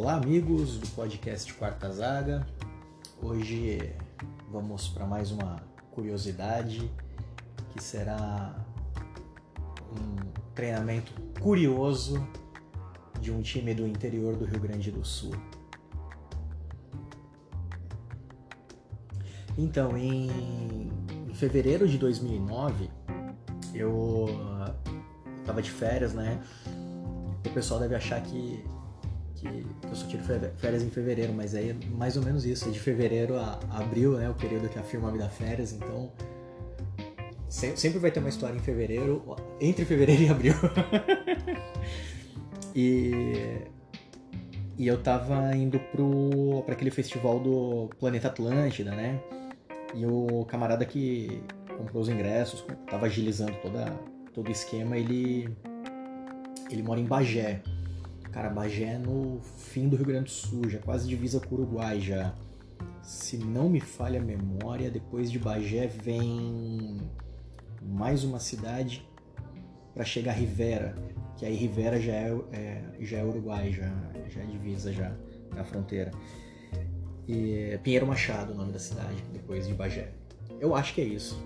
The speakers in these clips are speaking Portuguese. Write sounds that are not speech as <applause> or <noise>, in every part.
Olá, amigos do podcast Quarta Zaga. Hoje vamos para mais uma curiosidade que será um treinamento curioso de um time do interior do Rio Grande do Sul. Então, em, fevereiro de 2009, eu estava de férias, né? O pessoal deve achar que, que, eu só tiro férias em fevereiro, mas aí é mais ou menos isso. É de fevereiro a abril, né? O período que a firma me dá férias, então sempre vai ter uma história em fevereiro, entre fevereiro <laughs> e abril. <laughs> e, e eu tava indo pro, pra aquele festival do Planeta Atlântida, né? E o camarada que comprou os ingressos, tava agilizando toda, todo o esquema, ele, ele mora em Bagé. Cara, Bagé é no fim do Rio Grande do Sul, já quase divisa com o Uruguai já. Se não me falha a memória, depois de Bagé vem mais uma cidade para chegar a Rivera, que aí Rivera já é, é, já é Uruguai, já, já é divisa, já é a fronteira. E é Pinheiro Machado, o nome da cidade, depois de Bagé. Eu acho que é isso,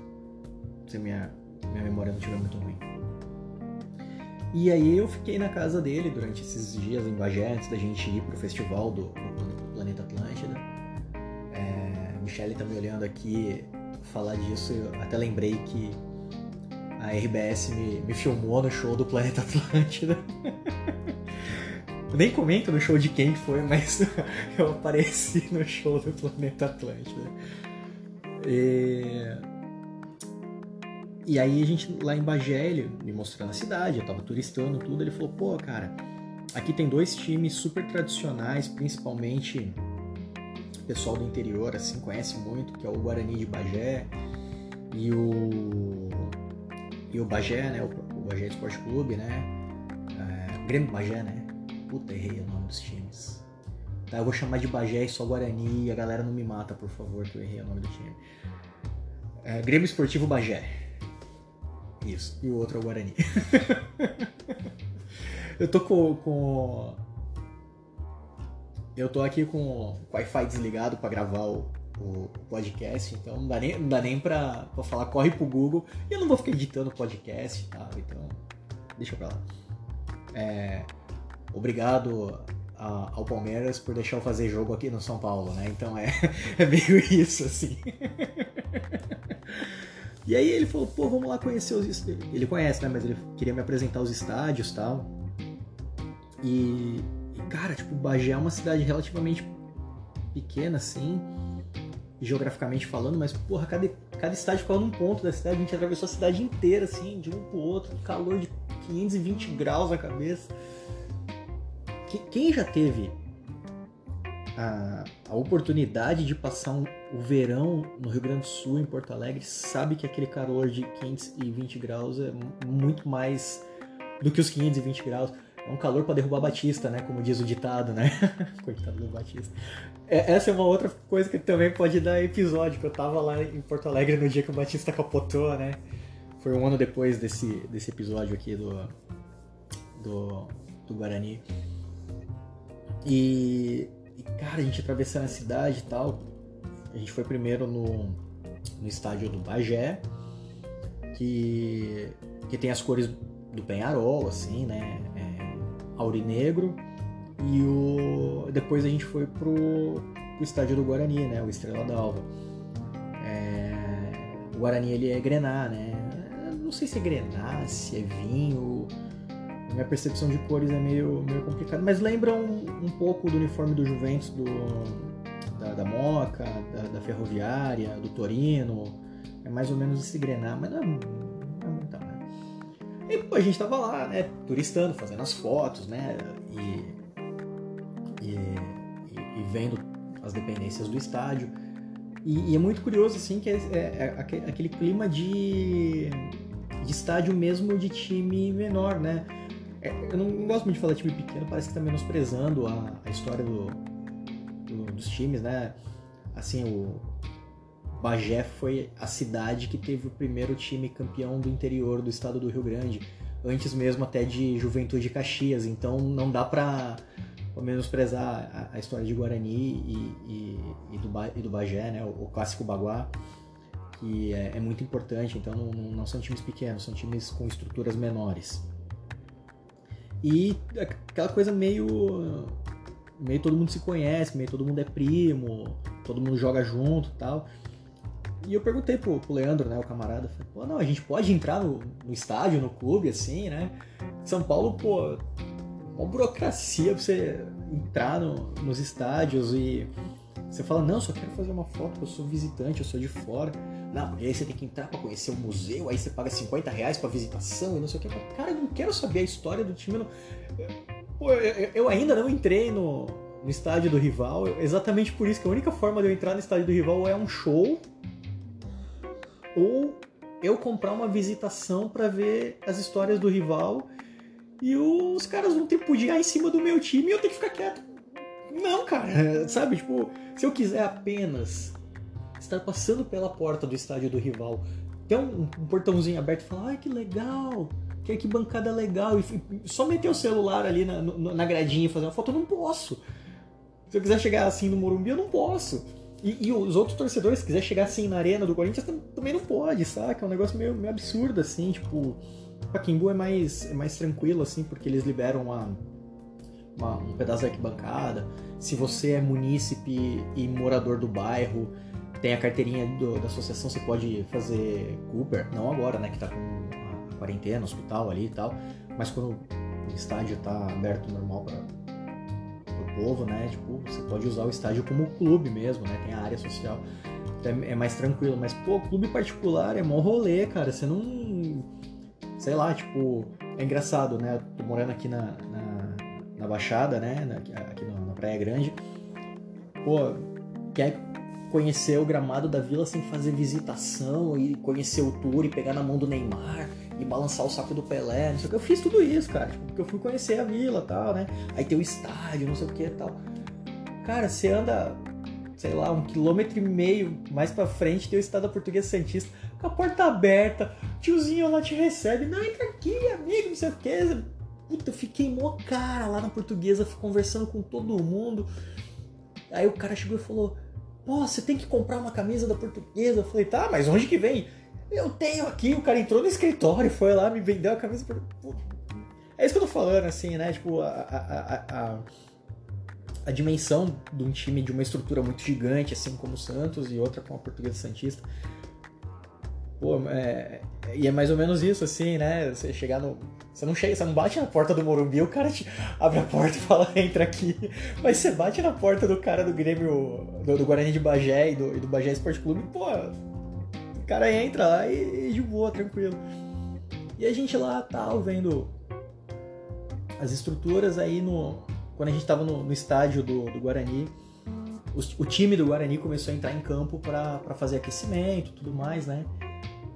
se minha, minha memória não estiver muito ruim. E aí eu fiquei na casa dele durante esses dias em Bagé, antes da gente ir pro festival do, do Planeta Atlântida. É, Michele tá me olhando aqui falar disso, eu até lembrei que a RBS me, me filmou no show do Planeta <laughs> Atlântida. Eu nem comento no show de quem foi, mas <laughs> eu apareci no show do Planeta Atlântida. E... e aí a gente lá em Bagé, ele me mostrando a cidade, eu tava turistando tudo, ele falou, pô, cara, aqui tem dois times super tradicionais, principalmente o pessoal do interior, assim, conhece muito, que é o Guarani de Bagé e o e o Bagé, né? O, o Bagé Esporte Clube, né? É, Grêmio Bagé, né? Puta, errei o nome dos times. Tá, eu vou chamar de Bagé e só Guarani e a galera não me mata, por favor, que eu errei o nome do time. É, Grêmio Esportivo Bagé. Isso. E o outro é o Guarani. <laughs> eu tô com, com. Eu tô aqui com o Wi-Fi desligado para gravar o, o podcast, então não dá nem, não dá nem pra, pra falar, corre pro Google. E eu não vou ficar editando podcast e tal, então deixa pra lá. É, obrigado a, ao Palmeiras por deixar eu fazer jogo aqui no São Paulo, né? Então é, <laughs> é meio isso, assim. <laughs> E aí ele falou, pô, vamos lá conhecer os Ele conhece, né? Mas ele queria me apresentar os estádios e tal. E, cara, tipo, Bagé é uma cidade relativamente pequena, assim geograficamente falando, mas porra, cada, cada estádio ficava num ponto da cidade, a gente atravessou a cidade inteira, assim, de um pro outro, calor de 520 graus na cabeça. Quem já teve a, a oportunidade de passar um, o verão no Rio Grande do Sul, em Porto Alegre, sabe que aquele calor de 520 graus é muito mais do que os 520 graus. É um calor para derrubar Batista, né? Como diz o ditado, né? <laughs> Coitado do Batista. É, essa é uma outra coisa que também pode dar episódio, que eu tava lá em Porto Alegre no dia que o Batista capotou, né? Foi um ano depois desse, desse episódio aqui do, do, do Guarani. E, e, cara, a gente atravessando a cidade e tal. A gente foi primeiro no, no estádio do Bagé, que, que tem as cores do Penharol, assim, né? aurinegro e o depois a gente foi pro, pro estádio do Guarani, né, o Estrela d'Alva. É, o Guarani ele é grená, né? Não sei se é grená, se é vinho. Minha percepção de cores é meio, meio complicada, mas lembra um, um pouco do uniforme do Juventus, do, da, da Moca, da, da Ferroviária, do Torino. É mais ou menos esse grená, mas não é e pô, a gente tava lá, né, turistando, fazendo as fotos, né, e, e, e vendo as dependências do estádio. E, e, é muito curioso, assim, que é, é, é aquele clima de, de estádio mesmo de time menor, né? É, eu não gosto muito de falar time pequeno, parece que tá menosprezando a, a história do, do, dos times, né? Assim, o, Bagé foi a cidade que teve o primeiro time campeão do interior do estado do Rio Grande, antes mesmo até de Juventude Caxias. Então não dá pra, menosprezar a, a, história de Guarani e, e, e, do, e do Bagé, né? O, o clássico Baguá, que é, é muito importante. Então não, não, são times pequenos, são times com estruturas menores. E aquela coisa meio. meio todo mundo se conhece, meio todo mundo é primo, todo mundo joga junto e tal. E eu perguntei pro, pro Leandro, né, o camarada, falei, pô, não, a gente pode entrar no, no estádio, no clube, assim, né? São Paulo, pô, uma burocracia pra você entrar no, nos estádios e você fala, não, só quero fazer uma foto, eu sou visitante, eu sou de fora. Não, porque aí você tem que entrar para conhecer o museu, aí você paga 50 reais pra visitação e não sei o que. Cara, eu não quero saber a história do time. Não... Pô, eu, eu ainda não entrei no, no estádio do rival, exatamente por isso que a única forma de eu entrar no estádio do rival é um show ou eu comprar uma visitação para ver as histórias do rival e os caras vão ter que pudiar em cima do meu time e eu tenho que ficar quieto. Não, cara, <laughs> sabe? Tipo, se eu quiser apenas estar passando pela porta do estádio do rival, ter um, um portãozinho aberto e falar, ai que legal, que, que bancada legal, e, e só meter o celular ali na, na gradinha e fazer uma foto, eu não posso. Se eu quiser chegar assim no Morumbi, eu não posso. E, e, os outros torcedores, se quiser chegar assim na arena do Corinthians, também não pode, saca? É um negócio meio, meio absurdo, assim, tipo. Paquimbu é mais, é mais tranquilo, assim, porque eles liberam uma, uma, um pedaço da arquibancada. Se você é munícipe e morador do bairro, tem a carteirinha do, da associação, você pode fazer Cooper. Não agora, né, que tá com a quarentena, hospital ali e tal. Mas quando o estádio tá aberto normal para povo, né? Tipo, você pode usar o estádio como clube mesmo, né? Tem a área social. Então é, é mais tranquilo. Mas, pô, clube particular é mó rolê, cara. Você não. Sei lá, tipo. É engraçado, né? Eu tô morando aqui na, na, na Baixada, né? aqui na Praia Grande. Pô, quer conhecer o gramado da vila sem fazer visitação e conhecer o tour e pegar na mão do Neymar e balançar o saco do Pelé, não sei o que. Eu fiz tudo isso, cara, tipo, porque eu fui conhecer a vila tal, né? Aí tem o estádio, não sei o que tal. Cara, você anda, sei lá, um quilômetro e meio mais pra frente, tem o estádio da Portuguesa Santista, com a porta aberta, tiozinho lá te recebe, não, entra aqui, amigo, não sei o que. Puta, eu fiquei mó cara lá na Portuguesa, conversando com todo mundo. Aí o cara chegou e falou, pô, você tem que comprar uma camisa da Portuguesa. Eu falei, tá, mas onde que vem? Eu tenho aqui, o cara entrou no escritório, foi lá, me vendeu a camisa. Por... É isso que eu tô falando, assim, né? Tipo, a, a, a, a, dimensão de um time de uma estrutura muito gigante, assim como o Santos e outra com a Portuguesa Santista. Pô, é, e é mais ou menos isso, assim, né? Você chegar no. Você não chega, você não bate na porta do Morumbi, o cara te abre a porta e fala, entra aqui. Mas você bate na porta do cara do Grêmio, do, do Guarani de Bagé e do, e do Bagé Esporte Clube, pô, o cara entra lá e, e de boa, tranquilo. E a gente lá tal, vendo as estruturas aí no. Quando a gente tava no, no estádio do, do Guarani, o, o, time do Guarani começou a entrar em campo para fazer aquecimento tudo mais, né?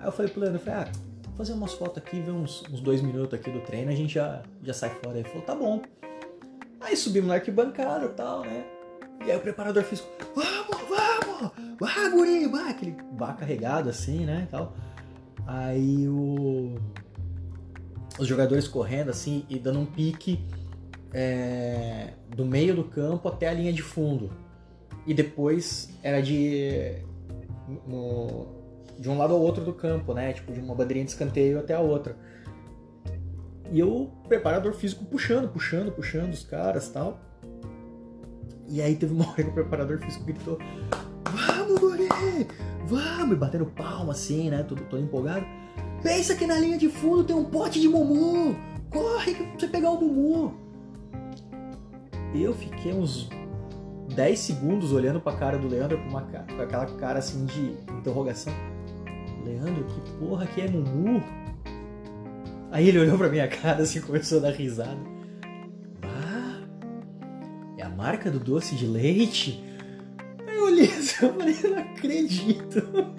Aí eu falei pro Leandro, falei, ah, vou fazer umas fotos aqui, ver uns, uns dois minutos aqui do treino, a gente já, já sai fora. Ele falou, tá bom. Aí subimos na arquibancada e tal, né? E aí o preparador físico, vamos, vamos, vai guri, vai, aquele bar carregado assim, né, tal. Aí o... os jogadores correndo assim e dando um pique é... do meio do campo até a linha de fundo. E depois era de... No... de um lado ao outro do campo, né, tipo de uma bandeirinha de escanteio até a outra. E o preparador físico puxando, puxando, puxando os caras tal. E aí teve uma hora que o preparador físico gritou: Vamos, guri! Vamos! E batendo palma assim, né? Todo, todo empolgado. Pensa que na linha de fundo tem um pote de mumu! Corre pra você pegar o mumu! Eu fiquei uns 10 segundos olhando pra cara do Leandro com, uma, com aquela cara assim de interrogação. Leandro, que porra que é mumu? Aí ele olhou pra minha cara assim começou a dar risada marca do doce de leite? Eu olhei assim, eu falei, não acredito. <laughs>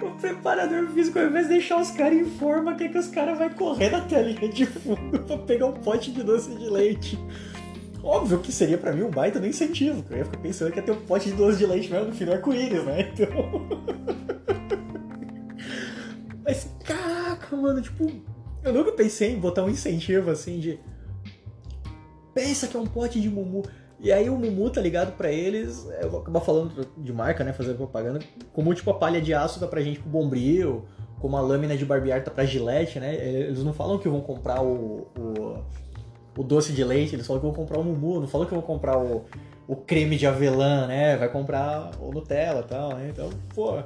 O preparador físico, ao invés de deixar os caras em forma, quer que os caras vão correr na telinha de fundo pra pegar um pote de doce de leite. Óbvio que seria pra mim um baita do incentivo, eu ia ficar pensando que ia ter um pote de doce de leite mesmo no final arco-íris, né? Então. <laughs> mano, tipo, eu nunca pensei em botar um incentivo assim de pensa que é um pote de Mumu. E aí o Mumu, tá ligado pra eles, eu vou acabar falando de marca, né, fazendo propaganda, como tipo a palha de aço dá pra gente pro Bombril, como a lâmina de barbear tá pra gilete, né, eles não falam que vão comprar o, o, o, doce de leite, eles falam que vão comprar o Mumu, não falam que vão comprar o, o creme de avelã, né, vai comprar o Nutella e tal, né, então, pô,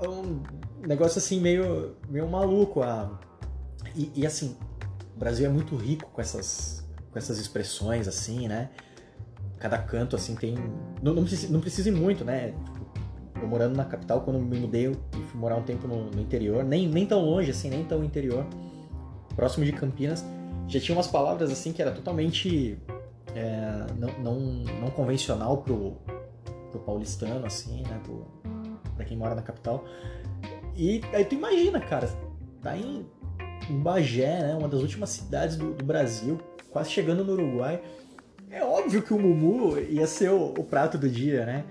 é um negócio assim meio, meio maluco, a... e, e assim, o Brasil é muito rico com essas, com essas expressões assim, né, cada canto, assim, tem. Não, não, precisa, não precisa ir muito, né? Tipo, eu morando na capital, quando me mudei e fui morar um tempo no, no, interior, nem, nem tão longe, assim, nem tão interior, próximo de Campinas, já tinha umas palavras, assim, que era totalmente é, não, não, não convencional pro, pro paulistano, assim, né? Pro, pra quem mora na capital. E aí tu imagina, cara, tá em, Bagé, né? Uma das últimas cidades do, do Brasil, quase chegando no Uruguai é óbvio que o Mumu ia ser o, o prato do dia, né?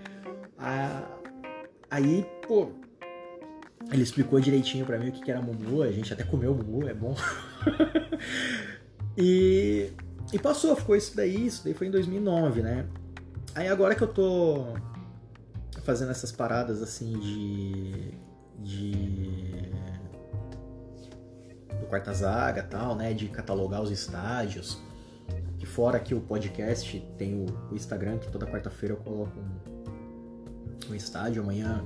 aí, pô, ele explicou direitinho para mim o que, que era Mumu, a gente até comeu Mumu, é bom. <laughs> e, e passou, ficou isso daí, isso daí foi em 2009, né? Aí agora que eu tô fazendo essas paradas assim de. de. do quarta zaga tal, né? De catalogar os estádios que fora aqui o podcast, tem o, o Instagram, que toda quarta-feira eu coloco um, um, estádio. Amanhã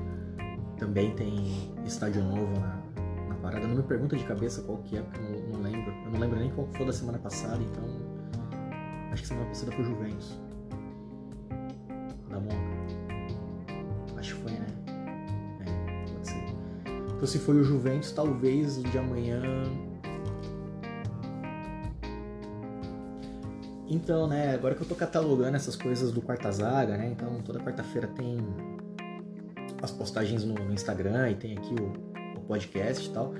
também tem estádio novo na, na, parada. Não me pergunta de cabeça qual que é, porque eu não, não lembro. Eu não lembro nem qual foi da semana passada, então. Acho que semana passada foi Juventus. Então se foi o Juventus, talvez o de amanhã Então, né, agora que eu tô catalogando essas coisas do Quarta Zaga, né, então toda quarta-feira tem as postagens no, Instagram e tem aqui o, o, podcast e tal.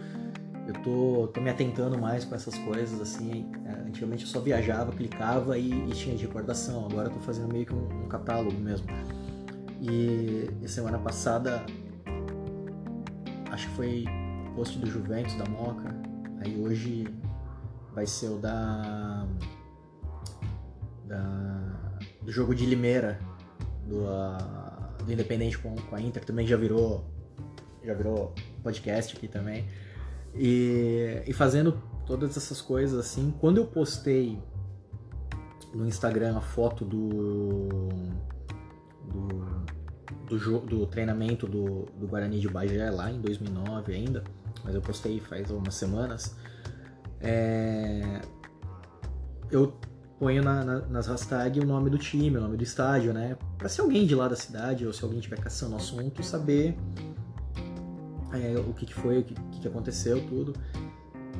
Eu tô, tô me atentando mais com essas coisas, assim, é, antigamente eu só viajava, clicava e, e, tinha de recordação, agora eu tô fazendo meio que um, um catálogo mesmo. E, e semana passada, acho que foi post do Juventus, da Moca, aí hoje vai ser o da da, do jogo de Limeira, do, uh, do Independente com, com a Inter, também já virou, já virou podcast aqui também. E, e fazendo todas essas coisas assim, quando eu postei no Instagram a foto do, do, do treinamento do, do Guarani de Bagé lá em 2009 ainda, mas eu postei faz algumas semanas. É, eu ponho na, na, nas hashtags o nome do time, o nome do estádio, né? Pra se alguém de lá da cidade ou se alguém tiver caçando o assunto, saber é, o que, que foi, o que, que aconteceu, tudo.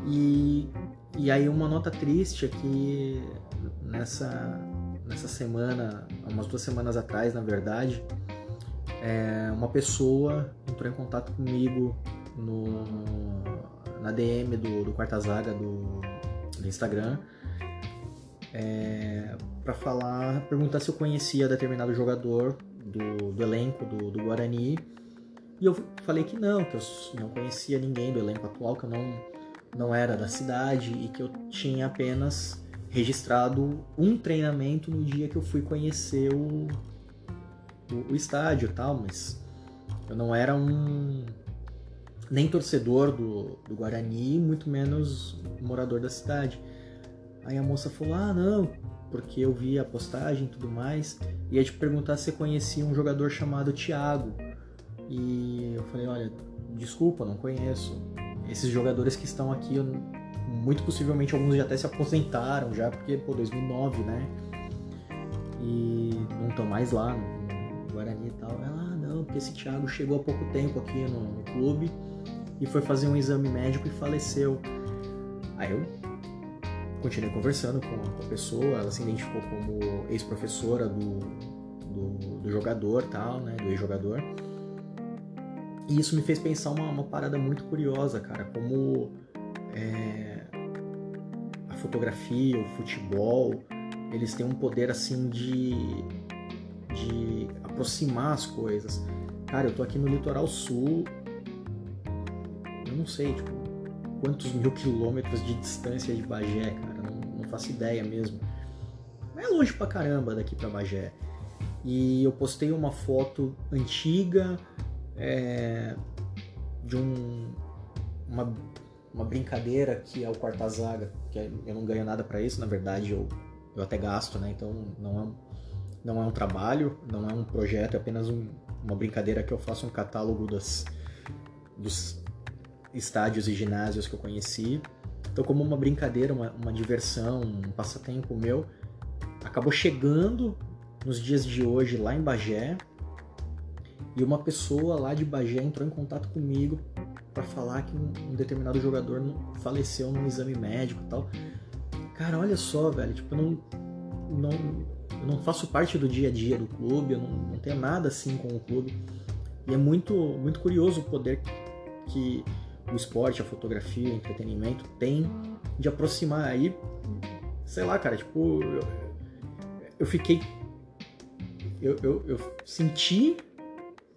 E, e aí uma nota triste é nessa, nessa semana, umas duas semanas atrás, na verdade, é, uma pessoa entrou em contato comigo no, na DM do, do Quarta Zaga do, do Instagram é, para falar, perguntar se eu conhecia determinado jogador do, do elenco do, do, Guarani. E eu falei que não, que eu não conhecia ninguém do elenco atual, que eu não, não era da cidade e que eu tinha apenas registrado um treinamento no dia que eu fui conhecer o, o, o estádio tal, mas eu não era um nem torcedor do, do Guarani, muito menos morador da cidade. Aí a moça falou: Ah, não, porque eu vi a postagem e tudo mais. E ia te perguntar se conhecia um jogador chamado Thiago. E eu falei: Olha, desculpa, não conheço. Esses jogadores que estão aqui, eu, muito possivelmente alguns já até se aposentaram, já, porque, pô, 2009, né? E não estão mais lá no, Guarani e tal. Ela, ah, não, porque esse Thiago chegou há pouco tempo aqui no, no clube e foi fazer um exame médico e faleceu. Aí eu continuei conversando com a pessoa, ela se identificou como ex-professora do, do, do, jogador, tal, né, do ex-jogador. E isso me fez pensar uma, uma parada muito curiosa, cara, como é, a fotografia, o futebol, eles têm um poder assim de, de aproximar as coisas. Cara, eu tô aqui no litoral sul, eu não sei, tipo, quantos mil quilômetros de distância de Bagé, cara faço ideia mesmo. é longe pra caramba daqui pra Bagé. E eu postei uma foto antiga é, de um, uma, uma brincadeira que é o quarta zaga, que é, eu não ganho nada para isso, na verdade eu, eu até gasto, né? Então não é, não é um trabalho, não é um projeto, é apenas um, uma brincadeira que eu faço um catálogo das, dos estádios e ginásios que eu conheci. Então, como uma brincadeira, uma, uma diversão, um passatempo meu, acabou chegando nos dias de hoje lá em Bagé e uma pessoa lá de Bagé entrou em contato comigo para falar que um, um, determinado jogador faleceu num exame médico e tal. Cara, olha só, velho, tipo, não, não, eu não faço parte do dia a dia do clube, eu não, não tenho nada assim com o clube. E é muito, muito curioso o poder que o esporte, a fotografia, o entretenimento tem de aproximar aí, sei lá, cara, tipo, eu, eu fiquei. Eu, eu, eu senti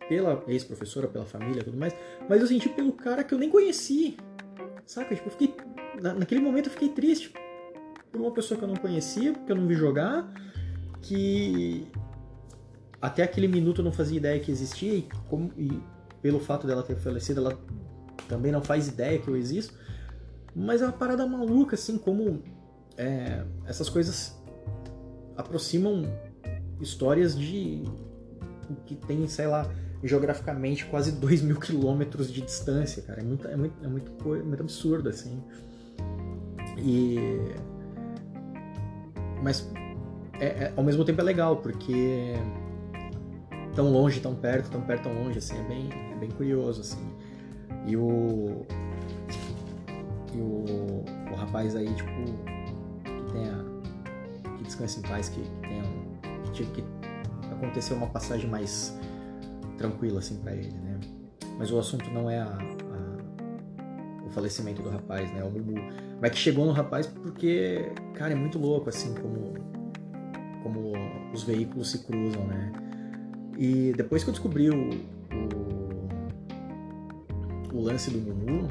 pela ex-professora, pela família e tudo mais, mas eu senti pelo cara que eu nem conheci, saca? Tipo, eu fiquei. naquele momento eu fiquei triste por uma pessoa que eu não conhecia, que eu não vi jogar, que até aquele minuto eu não fazia ideia que existia e, como, e pelo fato dela ter falecido, ela também não faz ideia que eu existo. Mas é uma parada maluca, assim, como é, essas coisas aproximam histórias de que tem, sei lá, geograficamente quase 2 mil quilômetros de distância, cara. É muito, é muito, é muito, muito absurdo, assim. E. Mas é, é, ao mesmo tempo é legal, porque tão longe, tão perto, tão perto, tão longe, assim, é bem, é bem curioso, assim. E o. E o, o rapaz aí, tipo, que tenha. Que descanse em paz, que, que tenha. Que, tive, que aconteceu uma passagem mais tranquila, assim, para ele, né? Mas o assunto não é a, a, o falecimento do rapaz, né? O Mumu. Mas que chegou no rapaz porque, cara, é muito louco, assim, como, como os veículos se cruzam, né? E depois que eu descobri o, o lance do Mumu,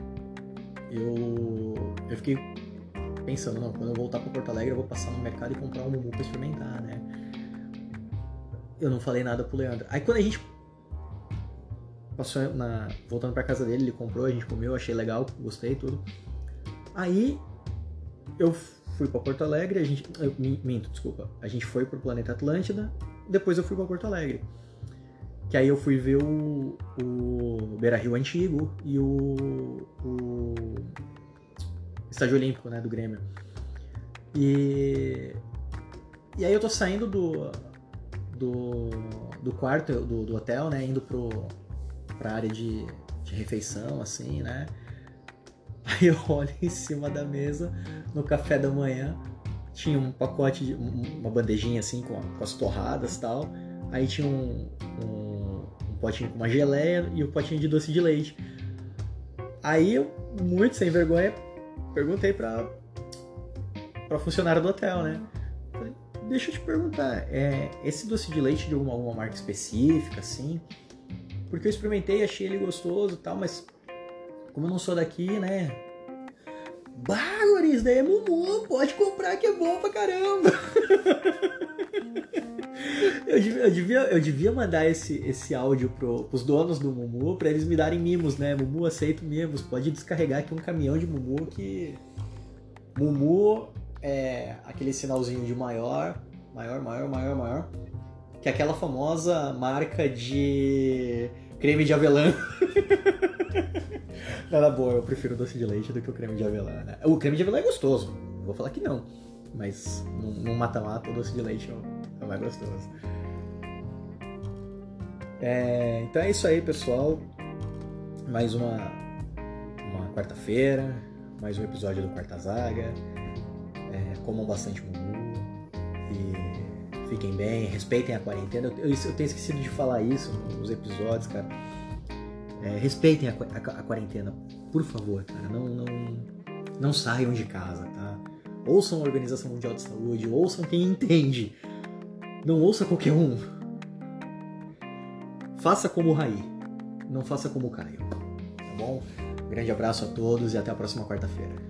eu, eu fiquei pensando, não, quando eu voltar para Porto Alegre eu vou passar no mercado e comprar um Mumu para experimentar, né? Eu não falei nada pro Leandro. Aí quando a gente passou na voltando para casa dele, ele comprou, a gente comeu, achei legal, gostei tudo. Aí eu fui para Porto Alegre, a gente, eu, minto, desculpa. A gente foi pro planeta Atlântida, depois eu fui para Porto Alegre. Que aí eu fui ver o, o Beira Rio Antigo e o, o Estádio Olímpico, né, do Grêmio. E, e aí eu tô saindo do, do, do quarto, do, do hotel, né, indo pro, pra área de, de refeição, assim, né. Aí eu olho em cima da mesa, no café da manhã, tinha um pacote, de, uma bandejinha assim com, as torradas e tal. Aí tinha um, um potinho com uma geleia e o potinho de doce de leite. Aí eu, muito sem vergonha, perguntei pra, pra funcionária do hotel, né? Falei, deixa eu te perguntar, é, esse doce de leite de alguma, alguma marca específica, assim? Porque eu experimentei, achei ele gostoso e tal, mas como eu não sou daqui, né? Guris, daí é Mumu, pode comprar que é bom pra caramba. <laughs> Eu devia, eu devia, eu devia mandar esse, esse áudio pro, pros donos do Mumu pra eles me darem mimos, né? Mumu aceito mimos. Pode descarregar aqui um caminhão de Mumu que. Mumu é aquele sinalzinho de maior, maior, maior, maior, maior. Que é aquela famosa marca de creme de avelã. <laughs> <laughs> Nada boa, eu prefiro doce de leite do que o creme de avelã, né? O creme de avelã é gostoso, vou falar que não. Mas num mata-mata, o doce de leite é o mais gostoso. É, então é isso aí, pessoal. Mais uma, uma quarta-feira, mais um episódio do Quarta Zaga. É, comam bastante mumu e fiquem bem, respeitem a quarentena. Eu, eu, eu, tenho esquecido de falar isso nos episódios, cara. É, respeitem a, a, a, quarentena, por favor, cara. Não, não, não saiam de casa, tá? Ouçam a Organização Mundial de Saúde, ouçam quem entende. Não ouça qualquer um. Faça como o Raí, não faça como o Caio. Tá bom? Grande abraço a todos e até a próxima quarta-feira.